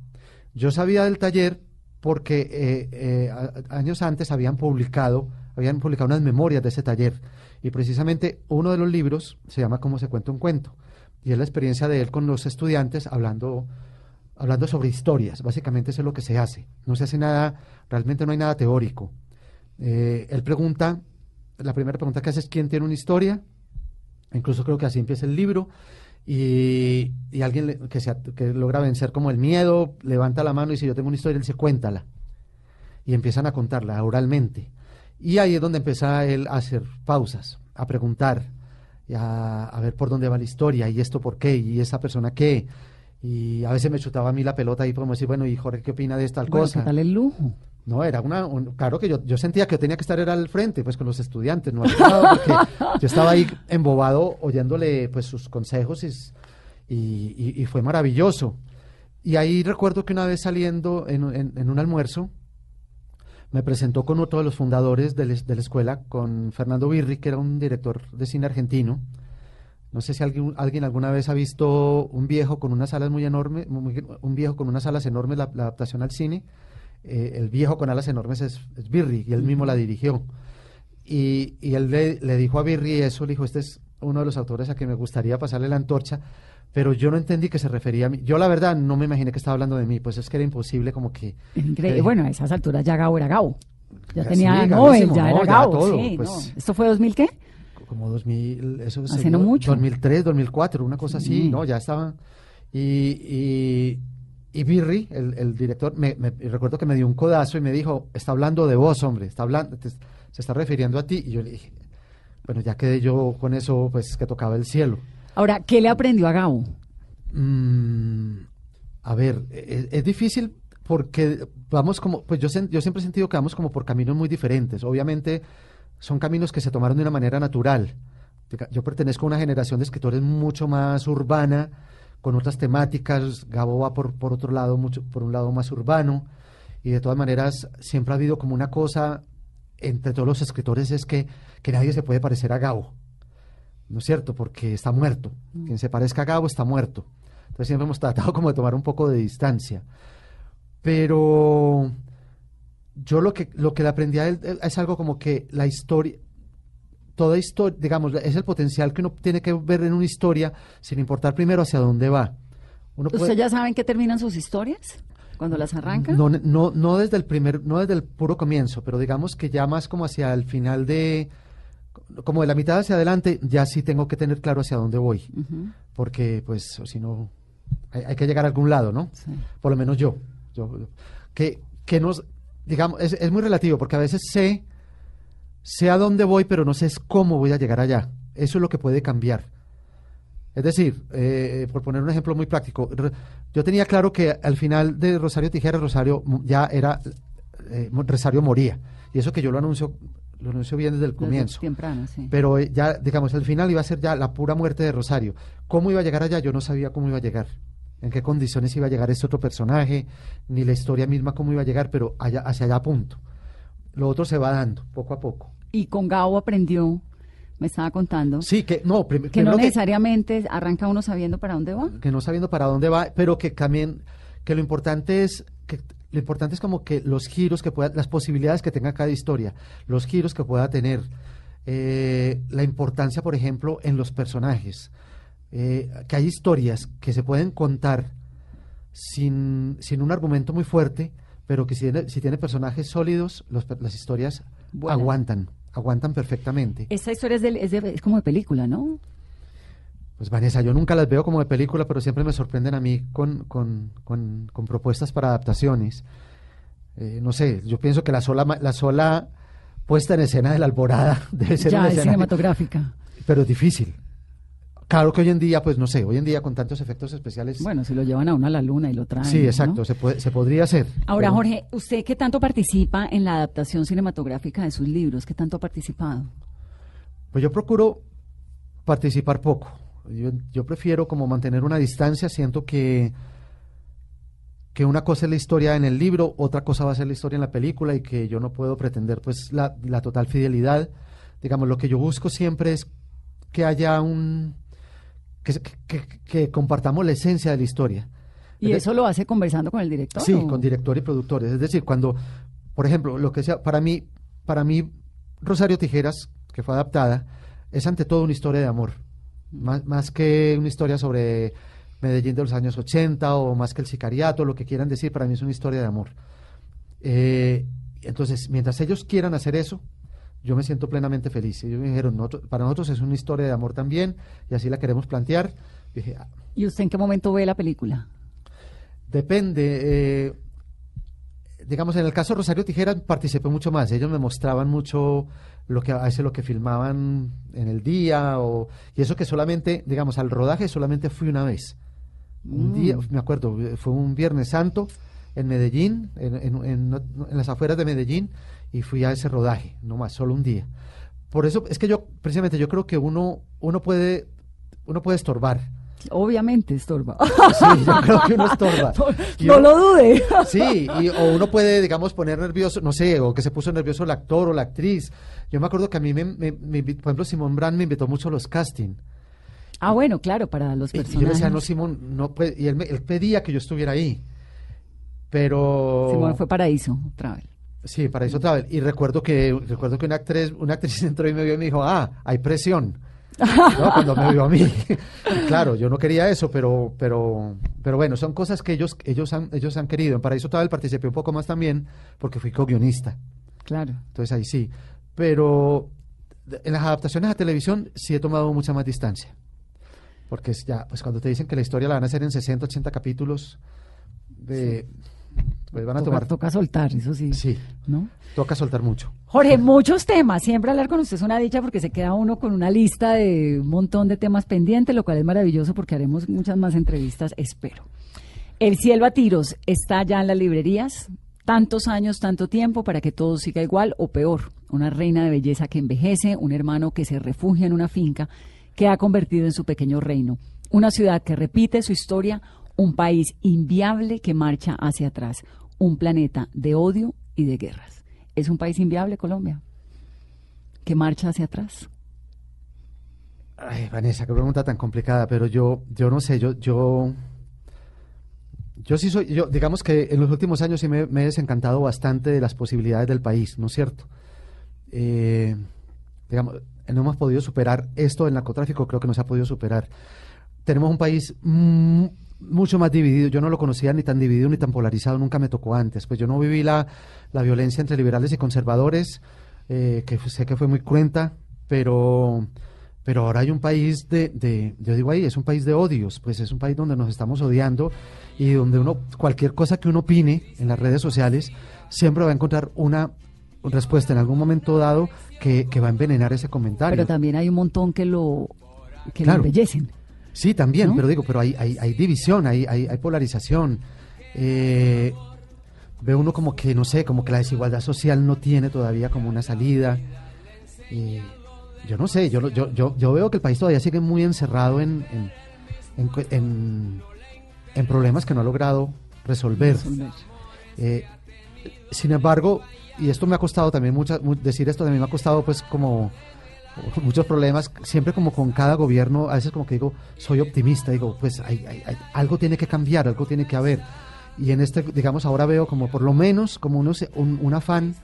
Yo sabía del taller porque eh, eh, años antes habían publicado, habían publicado unas memorias de ese taller, y precisamente uno de los libros se llama Como se cuenta un cuento, y es la experiencia de él con los estudiantes hablando hablando sobre historias, básicamente eso es lo que se hace, no se hace nada, realmente no hay nada teórico. Eh, él pregunta, la primera pregunta que hace es ¿quién tiene una historia? Incluso creo que así empieza el libro. Y, y alguien le- que, se, que logra vencer como el miedo, levanta la mano y dice, yo tengo una historia, él dice, cuéntala. Y empiezan a contarla oralmente. Y ahí es donde empieza él a hacer pausas, a preguntar, a, a ver por dónde va la historia, y esto por qué, y esa persona qué. Y a veces me chutaba a mí la pelota ahí como decir, bueno, y Jorge, ¿qué opina de tal Bueno, cosa? ¿qué tal el lujo? No, era una, un- claro que yo, yo sentía que tenía que estar era al frente, pues con los estudiantes, no al lado, porque yo estaba ahí embobado oyéndole pues sus consejos y, y- fue maravilloso. Y ahí recuerdo que una vez saliendo en, un- almuerzo, me presentó con otro de los fundadores de, la escuela, con Fernando Birri, que era un director de cine argentino. No sé si alguien, alguien alguna vez ha visto un viejo con unas alas muy enormes, un viejo con unas alas enormes, la, la adaptación al cine. Eh, el viejo con alas enormes es, es Birri, y él mismo la dirigió. Y, y él le, le dijo a Birri eso, le dijo, este es uno de los autores a que me gustaría pasarle la antorcha, pero yo no entendí que se refería a mí. Yo la verdad no me imaginé que estaba hablando de mí, pues es que era imposible como que... Increíble. que- Bueno, a esas alturas ya Gabo era Gabo. Ya Ya tenía sí, Nobel, ya no, era ya Gabo. todo, sí, pues. no. ¿Esto fue 2000 qué? como 2000, eso Hace no mucho. 2003, 2004, una cosa así, Sí. ¿no? Ya estaba. Y, y, y Birri, el, el director, me, me- recuerdo que me dio un codazo y me dijo, está hablando de vos, hombre, está hablando, te- se está refiriendo a ti. Y yo le dije, bueno, ya quedé yo con eso, pues que tocaba el cielo. Ahora, ¿qué le aprendió a Gabo? Mm, a ver, es, es difícil porque vamos como, pues yo, siempre he sentido que vamos como por caminos muy diferentes. Obviamente son caminos que se tomaron de una manera natural. Yo pertenezco a una generación de escritores mucho más urbana, con otras temáticas. Gabo va por, por otro lado, mucho, por un lado más urbano. Y de todas maneras, siempre ha habido como una cosa entre todos los escritores es que, que nadie se puede parecer a Gabo. ¿No es cierto? Porque está muerto. Quien se parezca a Gabo está muerto. Entonces siempre hemos tratado como de tomar un poco de distancia. Pero yo lo que, lo que le aprendí a él es algo como que la historia, toda historia, digamos, es el potencial que uno tiene que ver en una historia sin importar primero hacia dónde va. Uno ¿Usted puede- ya saben que terminan sus historias cuando las arranca? no, no, no desde el primer, no desde el puro comienzo, pero digamos que ya más como hacia el final de, como de la mitad hacia adelante, ya sí tengo que tener claro hacia dónde voy, porque pues si no, hay, hay que llegar a algún lado, ¿no? sí. Por lo menos yo, yo que, que nos, digamos, es, es muy relativo, porque a veces sé, sé a dónde voy, pero no sé cómo voy a llegar allá. Eso es lo que puede cambiar. Es decir, eh, por poner un ejemplo muy práctico, yo tenía claro que al final de Rosario Tijera, Rosario ya era, eh, Rosario moría. Y eso que yo lo anuncio, lo anuncio bien desde el Desde comienzo. Temprano, sí. Pero eh, ya, digamos, al final iba a ser ya la pura muerte de Rosario. ¿Cómo iba a llegar allá? Yo no sabía cómo iba a llegar. En qué condiciones iba a llegar este otro personaje, ni la historia misma cómo iba a llegar, pero allá, hacia allá punto. Lo otro se va dando, poco a poco. Y con Gabo aprendió, me estaba contando, Sí, que no, que no primero que, necesariamente arranca uno sabiendo para dónde va. que no sabiendo para dónde va, pero que también, que lo importante es, que lo importante es como que los giros que pueda, las posibilidades que tenga cada historia, los giros que pueda tener, eh, la importancia, por ejemplo, en los personajes, eh, que hay historias que se pueden contar sin, sin un argumento muy fuerte, pero que si tiene, si tiene personajes sólidos, los las historias Buenas. aguantan, aguantan perfectamente. Esta historia es, de, es, de- es como de película, ¿no? Pues Vanessa, yo nunca las veo como de película, pero siempre me sorprenden a mí con, con, con- con propuestas para adaptaciones. Eh, no sé, yo pienso que la sola, la sola puesta en escena de la alborada debe ser Ya una es escena, cinematográfica. pero es difícil. Claro que hoy en día, pues no sé, hoy en día con tantos efectos especiales, Bueno, si lo llevan a uno a la luna y lo traen. sí, ¿no? exacto, se, puede, se podría hacer. Ahora, pero- Jorge, ¿usted qué tanto participa en la adaptación cinematográfica de sus libros? ¿Qué tanto ha participado? Pues yo procuro participar poco. Yo, yo prefiero como mantener una distancia. Siento que, que una cosa es la historia en el libro, otra cosa va a ser la historia en la película y que yo no puedo pretender pues la, la total fidelidad. Digamos, lo que yo busco siempre es que haya un... que, compartamos la esencia de la historia. ¿Y eso lo hace conversando con el director? Sí, o- con director y productores. Es decir, cuando, por ejemplo, lo que sea, para mí, para mí, Rosario Tijeras, que fue adaptada, es ante todo una historia de amor. Más, más que una historia sobre Medellín de los años 80 o más que el sicariato, lo que quieran decir, para mí es una historia de amor. Eh, entonces, mientras ellos quieran hacer eso, yo me siento plenamente feliz. Ellos me dijeron, "Nosotros- para nosotros es una historia de amor también, y así la queremos plantear. Dije, "Ah, ¿Y usted en qué momento ve la película? Depende. eh, digamos, en el caso de Rosario Tijeras participé mucho más. Ellos me mostraban mucho lo que a veces lo que filmaban en el día o y eso que solamente, digamos, al rodaje solamente fui una vez. Un día, me acuerdo, fue un Viernes Santo en Medellín, en, en- en- en las afueras de Medellín y fui a ese rodaje, no más, solo un día. Por eso es que yo precisamente yo creo que uno uno puede uno puede estorbar. Obviamente, estorba. Sí, yo creo que uno estorba. No uno- lo dude. Sí, y, o uno puede, digamos, poner nervioso, no sé, o que se puso nervioso el actor o la actriz. Yo me acuerdo que a mí, me, me- me por ejemplo, Simón Brand me invitó mucho a los casting. Ah, bueno, claro, para los Y yo personajes. decía, no, Simón, no puede, y él, me- él pedía que yo estuviera ahí. Pero... Simón fue paraíso, Travel. Sí, para eso Travel. Y recuerdo que, recuerdo que una actriz, una actriz entró y me vio y me dijo, ah, hay presión. ¿no? Cuando me vio a mí. claro, yo no quería eso, pero, pero, pero bueno, son cosas que ellos, ellos han, ellos han querido. En Paraíso Travel participé un poco más también, porque fui co-guionista. Claro. Entonces ahí sí. Pero en las adaptaciones a televisión sí he tomado mucha más distancia. Porque ya, pues cuando te dicen que la historia la van a hacer en 60, 80 capítulos, de, pues van a toca, tomar. toca soltar, eso sí. Sí, ¿no? toca soltar mucho. Jorge, muchos temas. Siempre hablar con usted es una dicha porque se queda uno con una lista de un montón de temas pendientes, lo cual es maravilloso porque haremos muchas más entrevistas, espero. El cielo a tiros está ya en las librerías. Tantos años, tanto tiempo para que todo siga igual o peor. Una reina de belleza que envejece, un hermano que se refugia en una finca que ha convertido en su pequeño reino. Una ciudad que repite su historia, un país inviable que marcha hacia atrás, un planeta de odio y de guerras. ¿Es un país inviable Colombia? que marcha hacia atrás? Ay, Vanessa, qué pregunta tan complicada, pero yo, yo no sé, yo, yo, yo sí soy, yo, digamos que en los últimos años sí me, he desencantado bastante de las posibilidades del país, ¿no es cierto? Eh, digamos, no hemos podido superar esto del narcotráfico, creo que no se ha podido superar. Tenemos un país mm, mucho más dividido, yo no lo conocía ni tan dividido ni tan polarizado, nunca me tocó antes, pues yo no viví la, la violencia entre liberales y conservadores, eh, que sé que fue muy cruenta, pero pero ahora hay un país de, de, yo digo ahí, es un país de odios, pues es un país donde nos estamos odiando y donde uno, cualquier cosa que uno opine en las redes sociales, siempre va a encontrar una respuesta en algún momento dado que, que va a envenenar ese comentario. Pero también hay un montón que lo, que Claro. lo embellecen. Sí, también, ¿No? pero digo, pero hay, hay, hay división, hay, hay, hay polarización. Eh, ve uno como que, no sé, como que la desigualdad social no tiene todavía como una salida. Eh, yo no sé, yo, yo, yo, yo veo que el país todavía sigue muy encerrado en, en, en cu- en- en problemas que no ha logrado resolver. Resolver. Eh, sin embargo, y esto me ha costado también, mucha, mu- decir esto también me ha costado pues como muchos problemas, siempre como con cada gobierno, a veces como que digo, soy optimista, digo, pues hay, algo tiene que cambiar, algo tiene que haber. Y en este, digamos, ahora veo como por lo menos como unos, un, un afán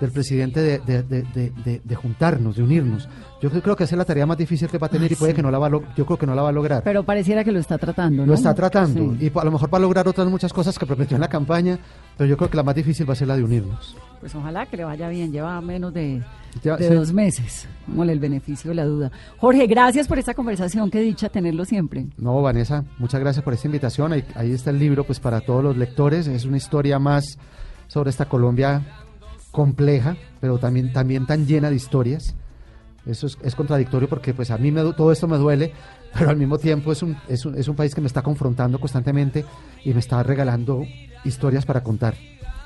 del presidente de, de- de- de- juntarnos, de unirnos. Yo creo que esa es la tarea más difícil que va a tener y puede que no la va a, yo creo que no la va a lograr. Pero pareciera que lo está tratando, ¿no? Lo está tratando Sí. y a lo mejor va a lograr otras muchas cosas que prometió en la campaña, pero yo creo que la más difícil va a ser la de unirnos. Pues ojalá que le vaya bien, lleva menos de, Ya, de sí. dos meses, como el beneficio de la duda. Jorge, gracias por esta conversación, qué dicha tenerlo siempre. No, Vanessa, muchas gracias por esta invitación. Ahí, ahí está el libro, pues para todos los lectores. Es una historia más sobre esta Colombia compleja, pero también, también tan llena de historias. Eso es, es contradictorio porque pues a mí me, todo esto me duele, pero al mismo tiempo es un, es, un, es un país que me está confrontando constantemente y me está regalando historias para contar.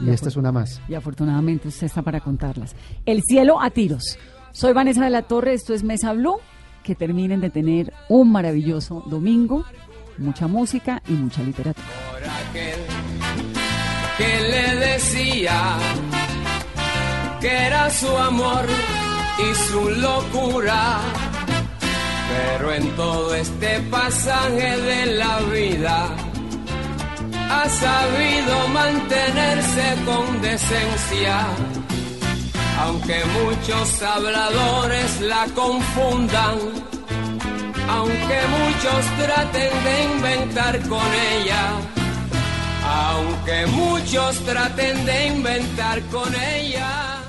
Y De esta es una más. Y afortunadamente usted está para contarlas. El cielo a tiros. Soy Vanessa de la Torre, esto es Mesa Blue. Que terminen de tener un maravilloso domingo, mucha música y mucha literatura. por aquel que le decía que era su amor y su locura. Pero en todo este pasaje de la vida ha sabido mantenerse con decencia. Aunque muchos habladores la confundan, aunque muchos traten de inventar con ella, aunque muchos traten de inventar con ella.